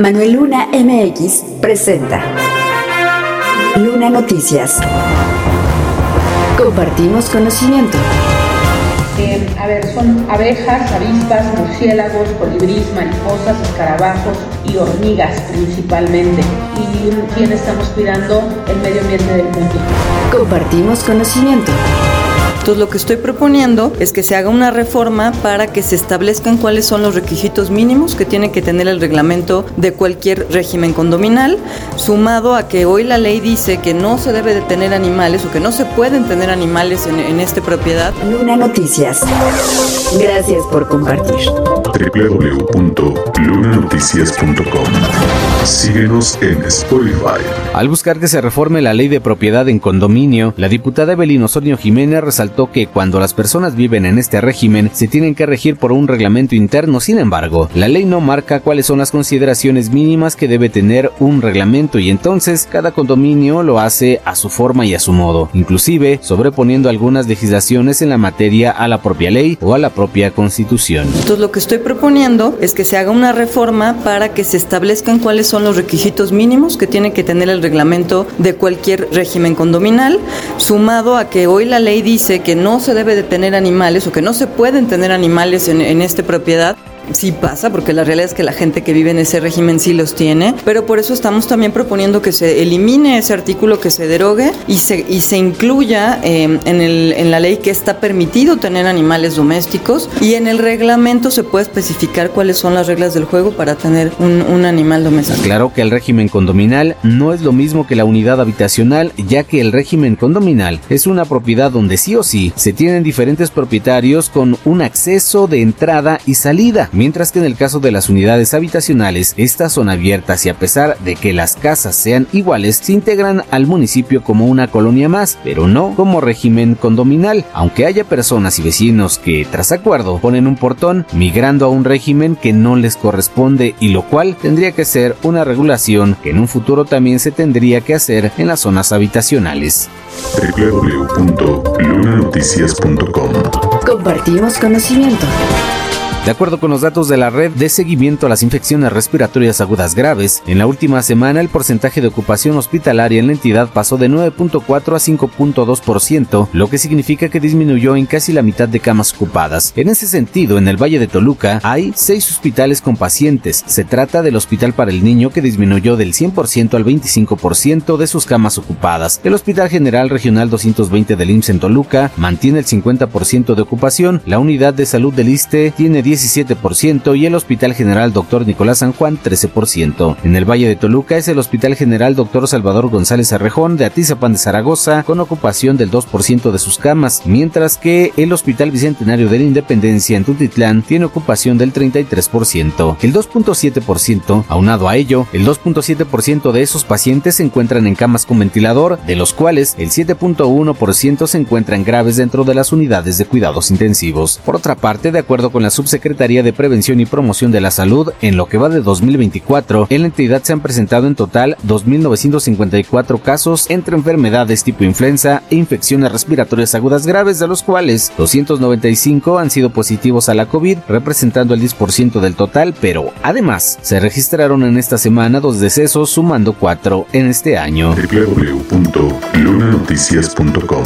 Manuel Luna MX presenta Luna Noticias. Compartimos conocimiento. Eh, a ver, son abejas, avispas, murciélagos, colibrís, mariposas, escarabajos y hormigas principalmente. Y quién estamos cuidando el medio ambiente del mundo. Compartimos conocimiento. Entonces lo que estoy proponiendo es que se haga una reforma para que se establezcan cuáles son los requisitos mínimos que tiene que tener el reglamento de cualquier régimen condominal, sumado a que hoy la ley dice que no se debe de tener animales o que no se pueden tener animales en, en esta propiedad. Luna Noticias. Gracias por compartir. www.lunanoticias.com Síguenos en Spotify. Al buscar que se reforme la ley de propiedad en condominio, la diputada Evelyn Osorio Jiménez resaltó que cuando las personas viven en este régimen se tienen que regir por un reglamento interno, sin embargo, la ley no marca cuáles son las consideraciones mínimas que debe tener un reglamento y entonces cada condominio lo hace a su forma y a su modo, inclusive sobreponiendo algunas legislaciones en la materia a la propia ley o a la propia constitución. Entonces lo que estoy proponiendo es que se haga una reforma para que se establezcan cuáles son los requisitos mínimos que tiene que tener el reglamento de cualquier régimen condominal, sumado a que hoy la ley dice que no se debe de tener animales o que no se pueden tener animales en, en esta propiedad sí pasa, porque la realidad es que la gente que vive en ese régimen sí los tiene, pero por eso estamos también proponiendo que se elimine ese artículo, que se derogue y se, y se incluya eh, en, el, en la ley que está permitido tener animales domésticos y en el reglamento se puede especificar cuáles son las reglas del juego para tener un, un animal doméstico. Claro que el régimen condominal no es lo mismo que la unidad habitacional, ya que el régimen condominal es una propiedad donde sí o sí se tienen diferentes propietarios con un acceso de entrada y salida mientras que en el caso de las unidades habitacionales, estas son abiertas y a pesar de que las casas sean iguales, se integran al municipio como una colonia más, pero no como régimen condominal, aunque haya personas y vecinos que, tras acuerdo, ponen un portón, migrando a un régimen que no les corresponde y lo cual tendría que ser una regulación que en un futuro también se tendría que hacer en las zonas habitacionales. www.lunanoticias.com Compartimos conocimiento. De acuerdo con los datos de la red de seguimiento a las infecciones respiratorias agudas graves, en la última semana el porcentaje de ocupación hospitalaria en la entidad pasó de 9.4 a 5.2%, lo que significa que disminuyó en casi la mitad de camas ocupadas. En ese sentido, en el Valle de Toluca hay seis hospitales con pacientes. Se trata del Hospital para el Niño que disminuyó del 100% al 25% de sus camas ocupadas. El Hospital General Regional 220 del IMSS en Toluca mantiene el 50% de ocupación. La unidad de salud del ISTE tiene 17% y el Hospital General Dr. Nicolás San Juan 13%. En el Valle de Toluca es el Hospital General Dr. Salvador González Arrejón de Atizapán de Zaragoza con ocupación del 2% de sus camas, mientras que el Hospital Bicentenario de la Independencia en Tutitlán tiene ocupación del 33%. El 2.7%, aunado a ello, el 2.7% de esos pacientes se encuentran en camas con ventilador, de los cuales el 7.1% se encuentran graves dentro de las unidades de cuidados intensivos. Por otra parte, de acuerdo con la subsecretaría Secretaría de Prevención y Promoción de la Salud, en lo que va de 2024, en la entidad se han presentado en total 2.954 casos entre enfermedades tipo influenza e infecciones respiratorias agudas graves, de los cuales 295 han sido positivos a la COVID, representando el 10% del total, pero además se registraron en esta semana dos decesos, sumando cuatro en este año. www.lunanoticias.com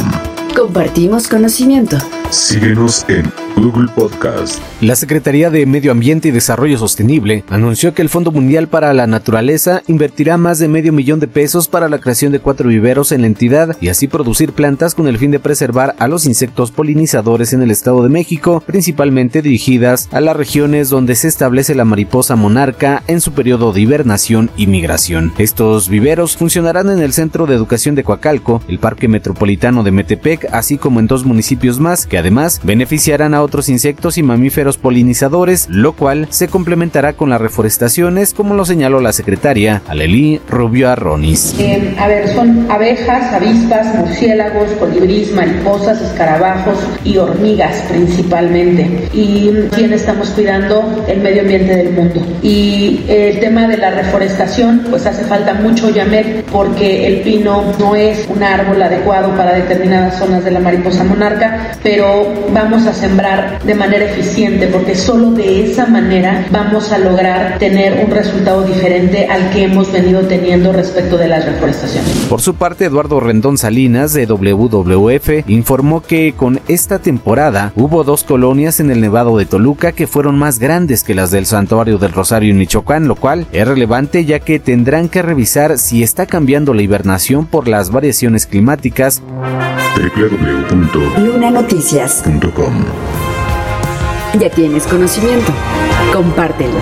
Compartimos conocimiento. Síguenos en Google Podcast. La Secretaría de Medio Ambiente y Desarrollo Sostenible anunció que el Fondo Mundial para la Naturaleza invertirá más de medio millón de pesos para la creación de cuatro viveros en la entidad y así producir plantas con el fin de preservar a los insectos polinizadores en el Estado de México, principalmente dirigidas a las regiones donde se establece la mariposa monarca en su periodo de hibernación y migración. Estos viveros funcionarán en el Centro de Educación de Coacalco, el Parque Metropolitano de Metepec, así como en dos municipios más que además beneficiarán a otros insectos y mamíferos polinizadores, lo cual se complementará con las reforestaciones, como lo señaló la secretaria Aleli Rubio Arronis. Eh, a ver, son abejas, avispas, murciélagos, colibrís, mariposas, escarabajos y hormigas principalmente. Y quién estamos cuidando el medio ambiente del mundo. Y el tema de la reforestación, pues hace falta mucho yamet porque el pino no es un árbol adecuado para determinadas zonas de la mariposa monarca, pero vamos a sembrar de manera eficiente, porque solo de esa manera vamos a lograr tener un resultado diferente al que hemos venido teniendo respecto de las reforestaciones. Por su parte, Eduardo Rendón Salinas de WWF informó que con esta temporada hubo dos colonias en el Nevado de Toluca que fueron más grandes que las del Santuario del Rosario en Michoacán, lo cual es relevante ya que tendrán que revisar si está cambiando la hibernación por las variaciones climáticas. www.lunanoticias.com Ya tienes conocimiento. Compártelo.